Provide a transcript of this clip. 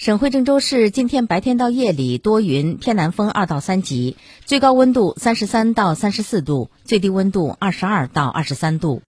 省会郑州市今天白天到夜里多云偏南风二到三级最高温度三十三到三十四度最低温度二十二到二十三度。